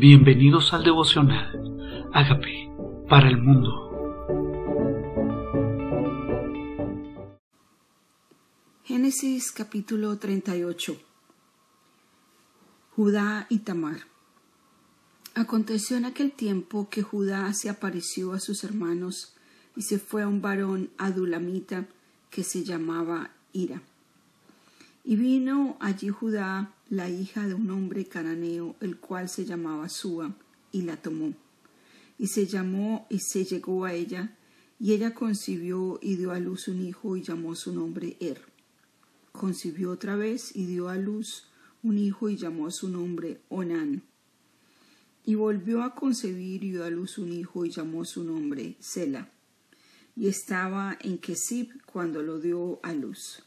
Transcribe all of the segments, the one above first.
Bienvenidos al devocional. Hágame para el mundo. Génesis capítulo 38 Judá y Tamar Aconteció en aquel tiempo que Judá se apareció a sus hermanos y se fue a un varón adulamita que se llamaba Ira. Y vino allí Judá la hija de un hombre cananeo, el cual se llamaba Sua, y la tomó. Y se llamó y se llegó a ella, y ella concibió y dio a luz un hijo y llamó su nombre Er. Concibió otra vez y dio a luz un hijo y llamó su nombre Onán. Y volvió a concebir y dio a luz un hijo y llamó su nombre Sela. Y estaba en Kesib cuando lo dio a luz.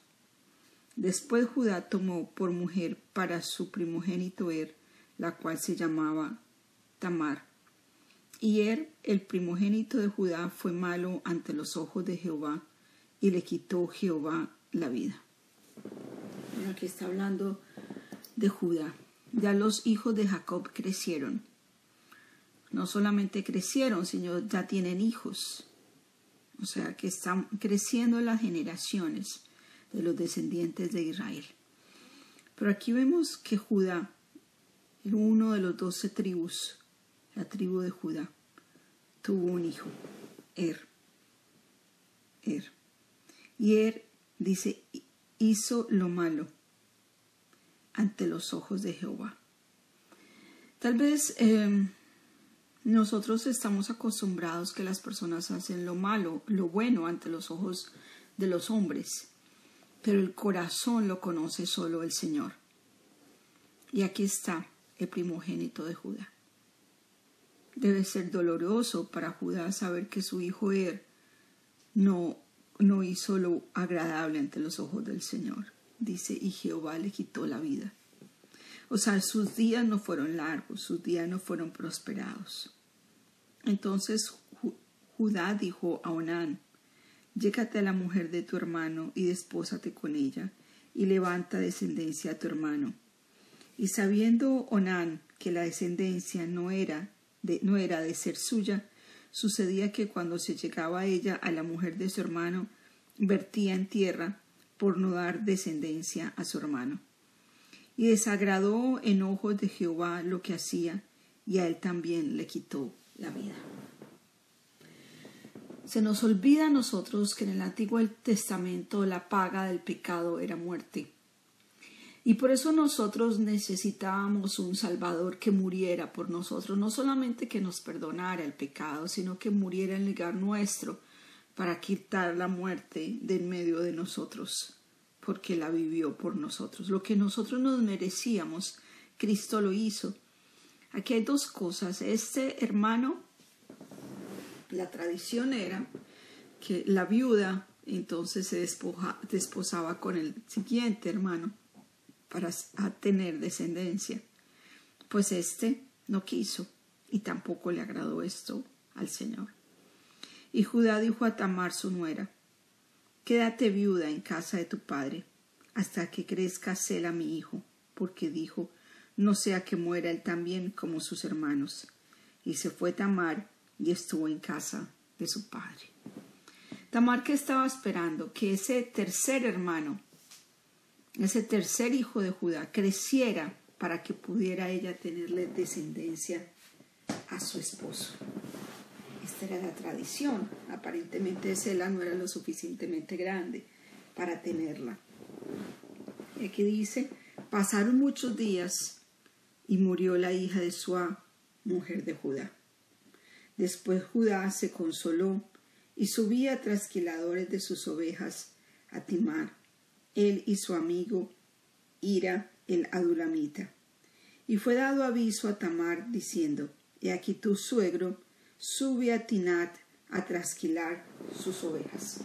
Después Judá tomó por mujer para su primogénito Er, la cual se llamaba Tamar. Y Er, el primogénito de Judá, fue malo ante los ojos de Jehová, y le quitó Jehová la vida. Aquí está hablando de Judá. Ya los hijos de Jacob crecieron. No solamente crecieron, sino ya tienen hijos. O sea que están creciendo las generaciones de los descendientes de Israel. Pero aquí vemos que Judá, uno de los doce tribus, la tribu de Judá, tuvo un hijo, Er. Er. Y Er dice, hizo lo malo ante los ojos de Jehová. Tal vez eh, nosotros estamos acostumbrados que las personas hacen lo malo, lo bueno ante los ojos de los hombres pero el corazón lo conoce solo el Señor. Y aquí está el primogénito de Judá. Debe ser doloroso para Judá saber que su hijo Er no, no hizo lo agradable ante los ojos del Señor. Dice, y Jehová le quitó la vida. O sea, sus días no fueron largos, sus días no fueron prosperados. Entonces Judá dijo a Onán, Llégate a la mujer de tu hermano y despósate con ella, y levanta descendencia a tu hermano. Y sabiendo Onán que la descendencia no era de, no era de ser suya, sucedía que cuando se llegaba ella a la mujer de su hermano, vertía en tierra por no dar descendencia a su hermano. Y desagradó en ojos de Jehová lo que hacía, y a él también le quitó la vida. Se nos olvida a nosotros que en el Antiguo Testamento la paga del pecado era muerte. Y por eso nosotros necesitábamos un Salvador que muriera por nosotros, no solamente que nos perdonara el pecado, sino que muriera en lugar nuestro para quitar la muerte de en medio de nosotros, porque la vivió por nosotros. Lo que nosotros nos merecíamos, Cristo lo hizo. Aquí hay dos cosas. Este hermano la tradición era que la viuda entonces se desposaba con el siguiente hermano para tener descendencia. Pues este no quiso y tampoco le agradó esto al Señor. Y Judá dijo a Tamar su nuera, Quédate viuda en casa de tu padre, hasta que crezca Sela mi hijo, porque dijo, no sea que muera él también como sus hermanos. Y se fue Tamar y estuvo en casa de su padre. Tamar que estaba esperando que ese tercer hermano, ese tercer hijo de Judá, creciera para que pudiera ella tenerle descendencia a su esposo. Esta era la tradición. Aparentemente Sela no era lo suficientemente grande para tenerla. Y aquí dice, pasaron muchos días y murió la hija de Suá, mujer de Judá. Después Judá se consoló y subía trasquiladores de sus ovejas a Timar, él y su amigo Ira el adulamita. Y fue dado aviso a Tamar diciendo, He aquí tu suegro sube a Tinat a trasquilar sus ovejas.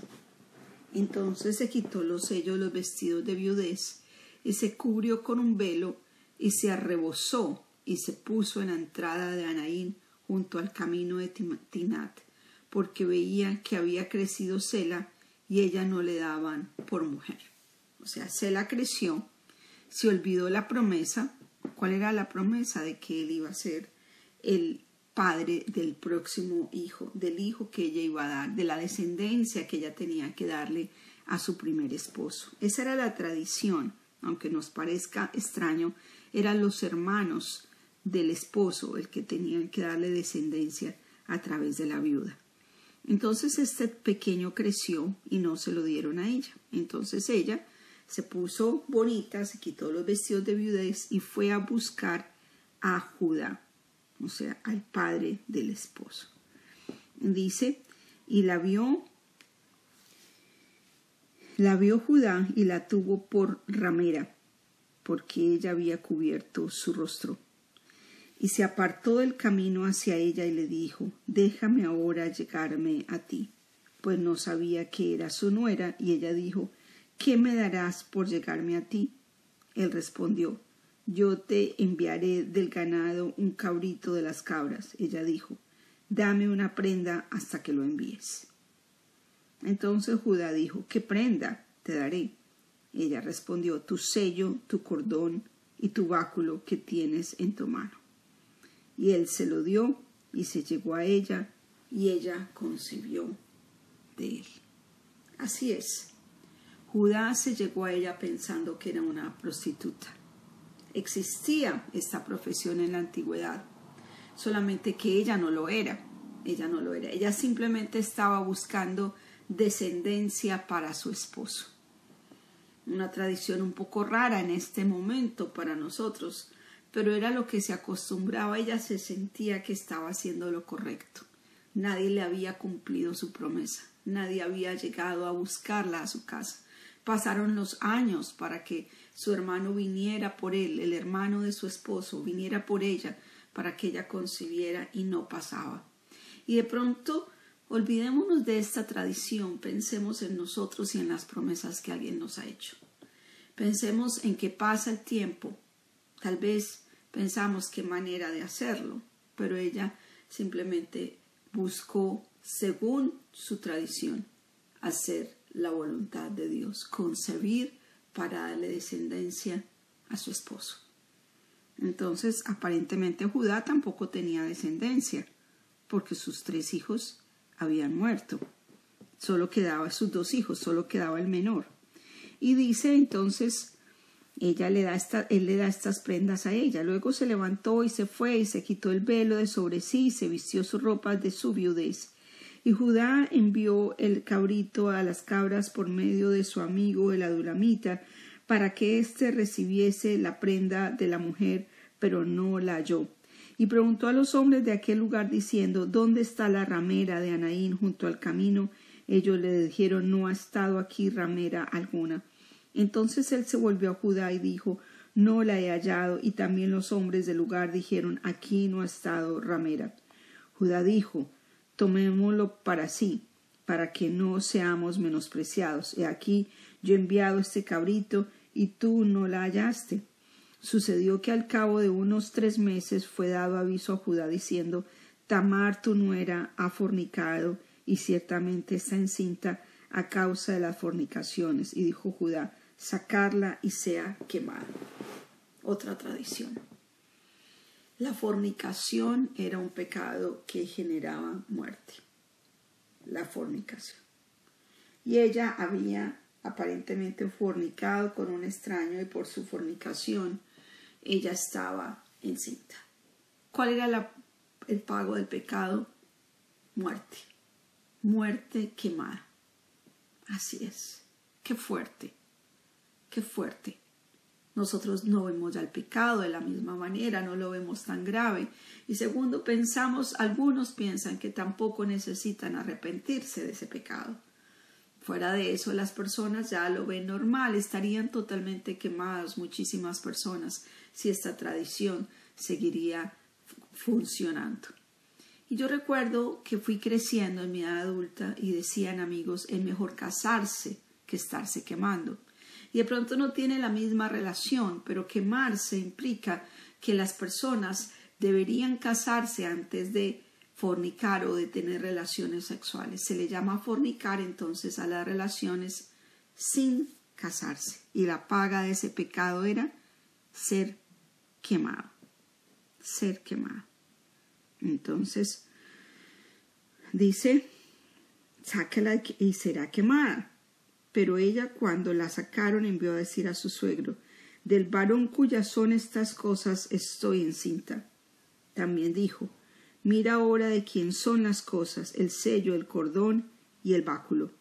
Entonces se quitó los sellos, los vestidos de viudez, y se cubrió con un velo, y se arrebozó, y se puso en la entrada de Anaín junto al camino de Tinat, porque veía que había crecido Sela y ella no le daban por mujer. O sea, Sela creció, se olvidó la promesa. ¿Cuál era la promesa de que él iba a ser el padre del próximo hijo, del hijo que ella iba a dar, de la descendencia que ella tenía que darle a su primer esposo. Esa era la tradición, aunque nos parezca extraño, eran los hermanos del esposo el que tenían que darle descendencia a través de la viuda. Entonces este pequeño creció y no se lo dieron a ella. Entonces ella se puso bonita, se quitó los vestidos de viudez y fue a buscar a Judá o sea, al padre del esposo. Dice, y la vio, la vio Judá y la tuvo por ramera, porque ella había cubierto su rostro. Y se apartó del camino hacia ella y le dijo, déjame ahora llegarme a ti, pues no sabía que era su nuera, y ella dijo, ¿qué me darás por llegarme a ti? Él respondió, yo te enviaré del ganado un cabrito de las cabras. Ella dijo, dame una prenda hasta que lo envíes. Entonces Judá dijo, ¿qué prenda te daré? Ella respondió, tu sello, tu cordón y tu báculo que tienes en tu mano. Y él se lo dio y se llegó a ella y ella concibió de él. Así es. Judá se llegó a ella pensando que era una prostituta existía esta profesión en la antigüedad, solamente que ella no lo era, ella no lo era, ella simplemente estaba buscando descendencia para su esposo. Una tradición un poco rara en este momento para nosotros, pero era lo que se acostumbraba, ella se sentía que estaba haciendo lo correcto. Nadie le había cumplido su promesa, nadie había llegado a buscarla a su casa. Pasaron los años para que su hermano viniera por él, el hermano de su esposo viniera por ella para que ella concibiera y no pasaba. Y de pronto olvidémonos de esta tradición, pensemos en nosotros y en las promesas que alguien nos ha hecho. Pensemos en que pasa el tiempo, tal vez pensamos qué manera de hacerlo, pero ella simplemente buscó, según su tradición, hacer la voluntad de Dios, concebir para darle descendencia a su esposo. Entonces, aparentemente Judá tampoco tenía descendencia, porque sus tres hijos habían muerto. Solo quedaba sus dos hijos, solo quedaba el menor. Y dice entonces, ella le da esta, él le da estas prendas a ella. Luego se levantó y se fue y se quitó el velo de sobre sí y se vistió sus ropas de su viudez. Y Judá envió el cabrito a las cabras por medio de su amigo el adulamita, para que éste recibiese la prenda de la mujer, pero no la halló. Y preguntó a los hombres de aquel lugar diciendo ¿Dónde está la ramera de Anaín junto al camino? Ellos le dijeron No ha estado aquí ramera alguna. Entonces él se volvió a Judá y dijo No la he hallado. Y también los hombres del lugar dijeron Aquí no ha estado ramera. Judá dijo tomémoslo para sí, para que no seamos menospreciados. He aquí yo he enviado este cabrito y tú no la hallaste. Sucedió que al cabo de unos tres meses fue dado aviso a Judá diciendo Tamar tu nuera ha fornicado y ciertamente está encinta a causa de las fornicaciones. Y dijo Judá, sacarla y sea quemada. Otra tradición. La fornicación era un pecado que generaba muerte. La fornicación. Y ella había aparentemente fornicado con un extraño y por su fornicación ella estaba encinta. ¿Cuál era el pago del pecado? Muerte. Muerte quemada. Así es. Qué fuerte. Fuerte nosotros no vemos ya el pecado de la misma manera, no lo vemos tan grave. Y segundo, pensamos, algunos piensan que tampoco necesitan arrepentirse de ese pecado. Fuera de eso, las personas ya lo ven normal, estarían totalmente quemadas muchísimas personas si esta tradición seguiría funcionando. Y yo recuerdo que fui creciendo en mi edad adulta y decían amigos, es mejor casarse que estarse quemando y de pronto no tiene la misma relación, pero quemarse implica que las personas deberían casarse antes de fornicar o de tener relaciones sexuales. Se le llama fornicar entonces a las relaciones sin casarse. Y la paga de ese pecado era ser quemado. Ser quemado. Entonces, dice, sácala y será quemada. Pero ella cuando la sacaron envió a decir a su suegro, del varón cuyas son estas cosas estoy encinta. También dijo, mira ahora de quién son las cosas, el sello, el cordón y el báculo.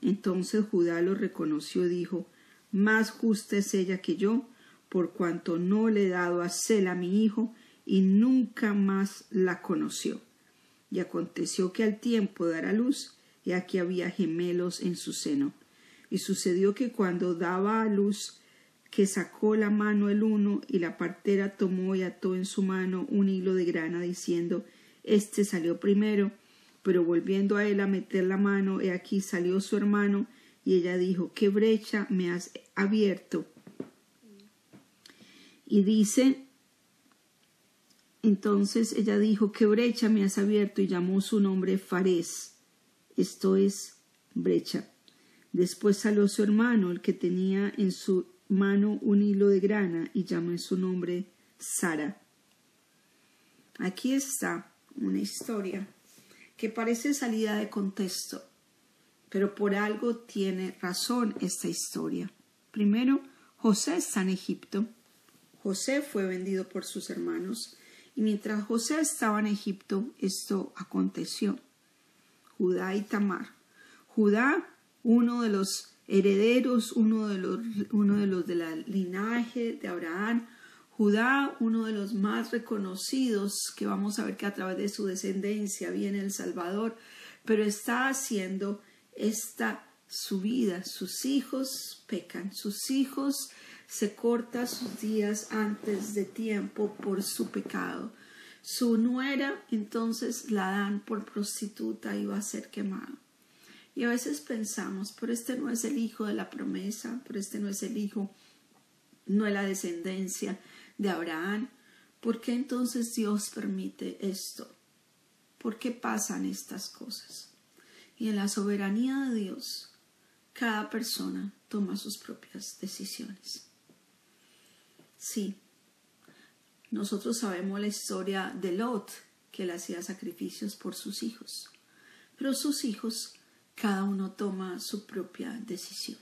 Entonces Judá lo reconoció y dijo, más justa es ella que yo, por cuanto no le he dado a Sela mi hijo, y nunca más la conoció. Y aconteció que al tiempo de dar a luz, y aquí había gemelos en su seno. Y sucedió que cuando daba a luz, que sacó la mano el uno, y la partera tomó y ató en su mano un hilo de grana, diciendo Este salió primero, pero volviendo a él a meter la mano, he aquí salió su hermano, y ella dijo ¿Qué brecha me has abierto? Y dice entonces ella dijo, ¿qué brecha me has abierto? Y llamó su nombre Farés. Esto es brecha. Después salió su hermano, el que tenía en su mano un hilo de grana, y llamó su nombre Sara. Aquí está una historia que parece salida de contexto, pero por algo tiene razón esta historia. Primero, José está en Egipto. José fue vendido por sus hermanos y mientras José estaba en Egipto, esto aconteció. Judá y Tamar. Judá, uno de los herederos, uno de los, uno de los del linaje de Abraham. Judá, uno de los más reconocidos, que vamos a ver que a través de su descendencia viene el Salvador, pero está haciendo esta subida. Sus hijos pecan, sus hijos se corta sus días antes de tiempo por su pecado. Su nuera entonces la dan por prostituta y va a ser quemada. Y a veces pensamos, pero este no es el hijo de la promesa, pero este no es el hijo, no es la descendencia de Abraham. ¿Por qué entonces Dios permite esto? ¿Por qué pasan estas cosas? Y en la soberanía de Dios, cada persona toma sus propias decisiones. Sí, nosotros sabemos la historia de Lot, que le hacía sacrificios por sus hijos, pero sus hijos, cada uno toma su propia decisión.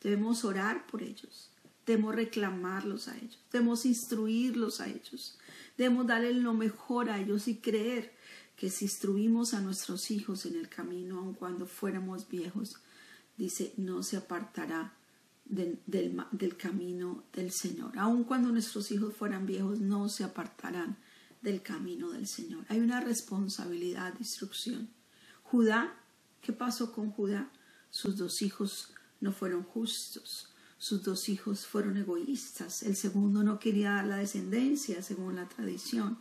Debemos orar por ellos, debemos reclamarlos a ellos, debemos instruirlos a ellos, debemos darle lo mejor a ellos y creer que si instruimos a nuestros hijos en el camino, aun cuando fuéramos viejos, dice, no se apartará del, camino del Señor. Aun cuando nuestros hijos fueran viejos, no se apartarán del camino del Señor. Hay una responsabilidad de instrucción. Judá, ¿qué pasó con Judá? Sus dos hijos no fueron justos. Sus dos hijos fueron egoístas. El segundo no quería dar la descendencia según la tradición.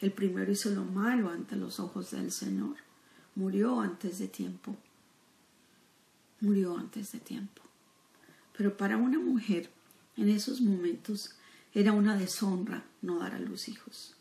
El primero hizo lo malo ante los ojos del Señor. Murió antes de tiempo. Murió antes de tiempo. Pero para una mujer en esos momentos era una deshonra no dar a los hijos.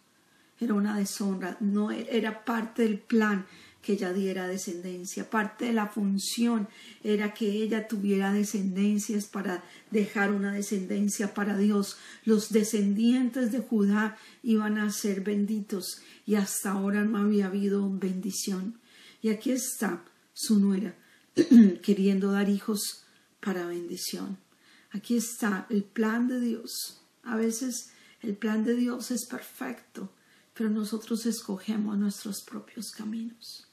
Era una deshonra, no era parte del plan que ella diera descendencia, parte de la función era que ella tuviera descendencias para dejar una descendencia para Dios. Los descendientes de Judá iban a ser benditos y hasta ahora no había habido bendición. Y aquí está su nuera queriendo dar hijos para bendición. Aquí está el plan de Dios. A veces el plan de Dios es perfecto, pero nosotros escogemos nuestros propios caminos.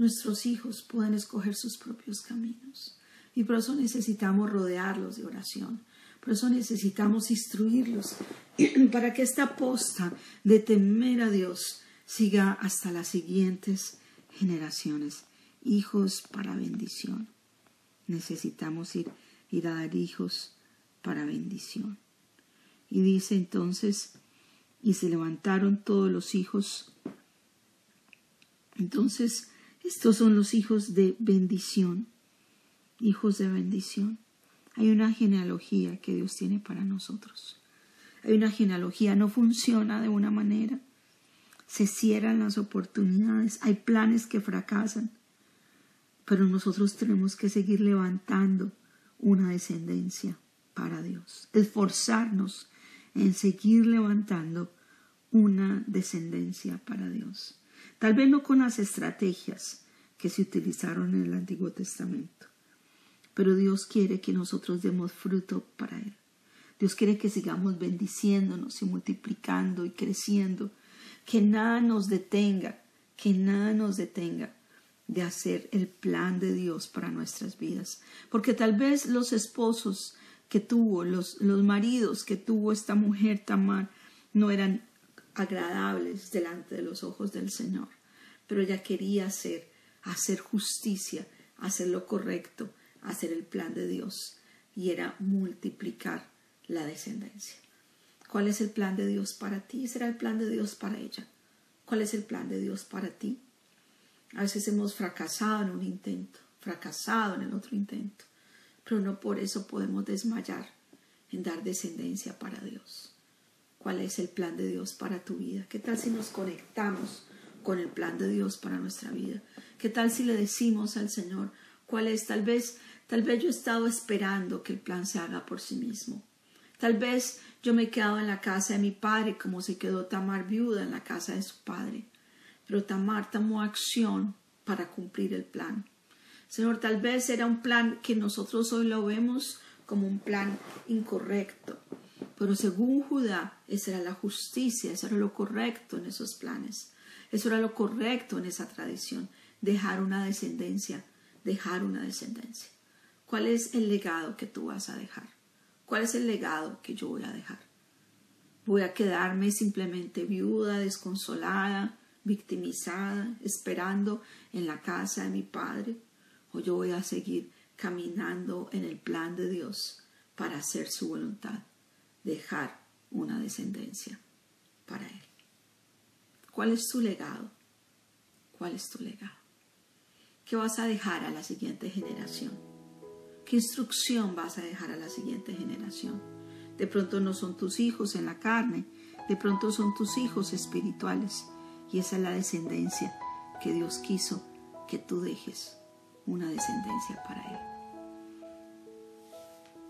Nuestros hijos pueden escoger sus propios caminos. Y por eso necesitamos rodearlos de oración. Por eso necesitamos instruirlos para que esta posta de temer a Dios siga hasta las siguientes generaciones. Hijos para bendición necesitamos ir, ir a dar hijos para bendición. Y dice entonces, y se levantaron todos los hijos. Entonces, estos son los hijos de bendición, hijos de bendición. Hay una genealogía que Dios tiene para nosotros. Hay una genealogía, no funciona de una manera. Se cierran las oportunidades, hay planes que fracasan pero nosotros tenemos que seguir levantando una descendencia para Dios, esforzarnos en seguir levantando una descendencia para Dios. Tal vez no con las estrategias que se utilizaron en el Antiguo Testamento, pero Dios quiere que nosotros demos fruto para Él. Dios quiere que sigamos bendiciéndonos y multiplicando y creciendo, que nada nos detenga, que nada nos detenga de hacer el plan de Dios para nuestras vidas. Porque tal vez los esposos que tuvo, los, los maridos que tuvo esta mujer Tamar, no eran agradables delante de los ojos del Señor, pero ella quería hacer, hacer justicia, hacer lo correcto, hacer el plan de Dios, y era multiplicar la descendencia. ¿Cuál es el plan de Dios para ti? Será el plan de Dios para ella. ¿Cuál es el plan de Dios para ti? A veces hemos fracasado en un intento, fracasado en el otro intento, pero no por eso podemos desmayar en dar descendencia para Dios. ¿Cuál es el plan de Dios para tu vida? ¿Qué tal si nos conectamos con el plan de Dios para nuestra vida? ¿Qué tal si le decimos al Señor cuál es? Tal vez, tal vez yo he estado esperando que el plan se haga por sí mismo. Tal vez yo me he quedado en la casa de mi padre como se quedó Tamar viuda en la casa de su padre. Pero Tamar tomó acción para cumplir el plan. Señor, tal vez era un plan que nosotros hoy lo vemos como un plan incorrecto. Pero según Judá, esa era la justicia, eso era lo correcto en esos planes. Eso era lo correcto en esa tradición, dejar una descendencia, dejar una descendencia. ¿Cuál es el legado que tú vas a dejar? ¿Cuál es el legado que yo voy a dejar? ¿Voy a quedarme simplemente viuda, desconsolada, victimizada, esperando en la casa de mi padre? ¿O yo voy a seguir caminando en el plan de Dios para hacer su voluntad, dejar una descendencia para Él? ¿Cuál es tu legado? ¿Cuál es tu legado? ¿Qué vas a dejar a la siguiente generación? ¿Qué instrucción vas a dejar a la siguiente generación? De pronto no son tus hijos en la carne, de pronto son tus hijos espirituales. Y esa es la descendencia que Dios quiso que tú dejes, una descendencia para Él.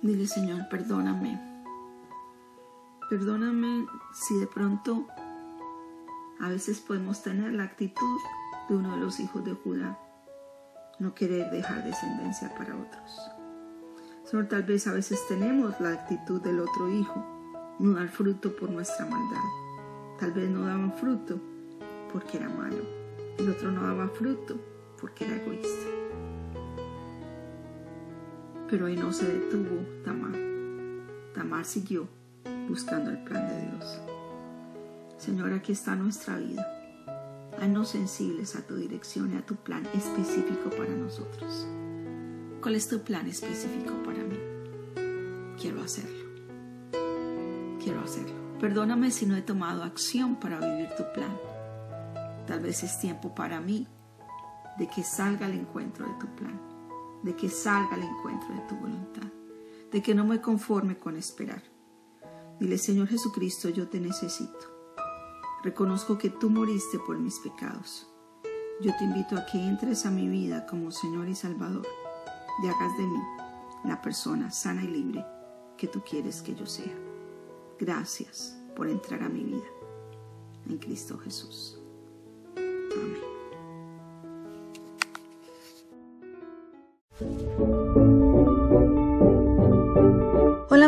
Dile, Señor, perdóname. Perdóname si de pronto a veces podemos tener la actitud de uno de los hijos de Judá, no querer dejar descendencia para otros. Señor, tal vez a veces tenemos la actitud del otro hijo, no dar fruto por nuestra maldad. Tal vez no daban fruto porque era malo. El otro no daba fruto porque era egoísta. Pero ahí no se detuvo Tamar. Tamar siguió buscando el plan de Dios. Señor, aquí está nuestra vida. Haznos sensibles a tu dirección y a tu plan específico para nosotros. ¿Cuál es tu plan específico para mí? Quiero hacerlo. Quiero hacerlo. Perdóname si no he tomado acción para vivir tu plan. Tal vez es tiempo para mí de que salga al encuentro de tu plan, de que salga al encuentro de tu voluntad, de que no me conforme con esperar. Dile, Señor Jesucristo, yo te necesito. Reconozco que tú moriste por mis pecados. Yo te invito a que entres a mi vida como Señor y Salvador y hagas de mí la persona sana y libre que tú quieres que yo sea. Gracias por entrar a mi vida. En Cristo Jesús. Amén.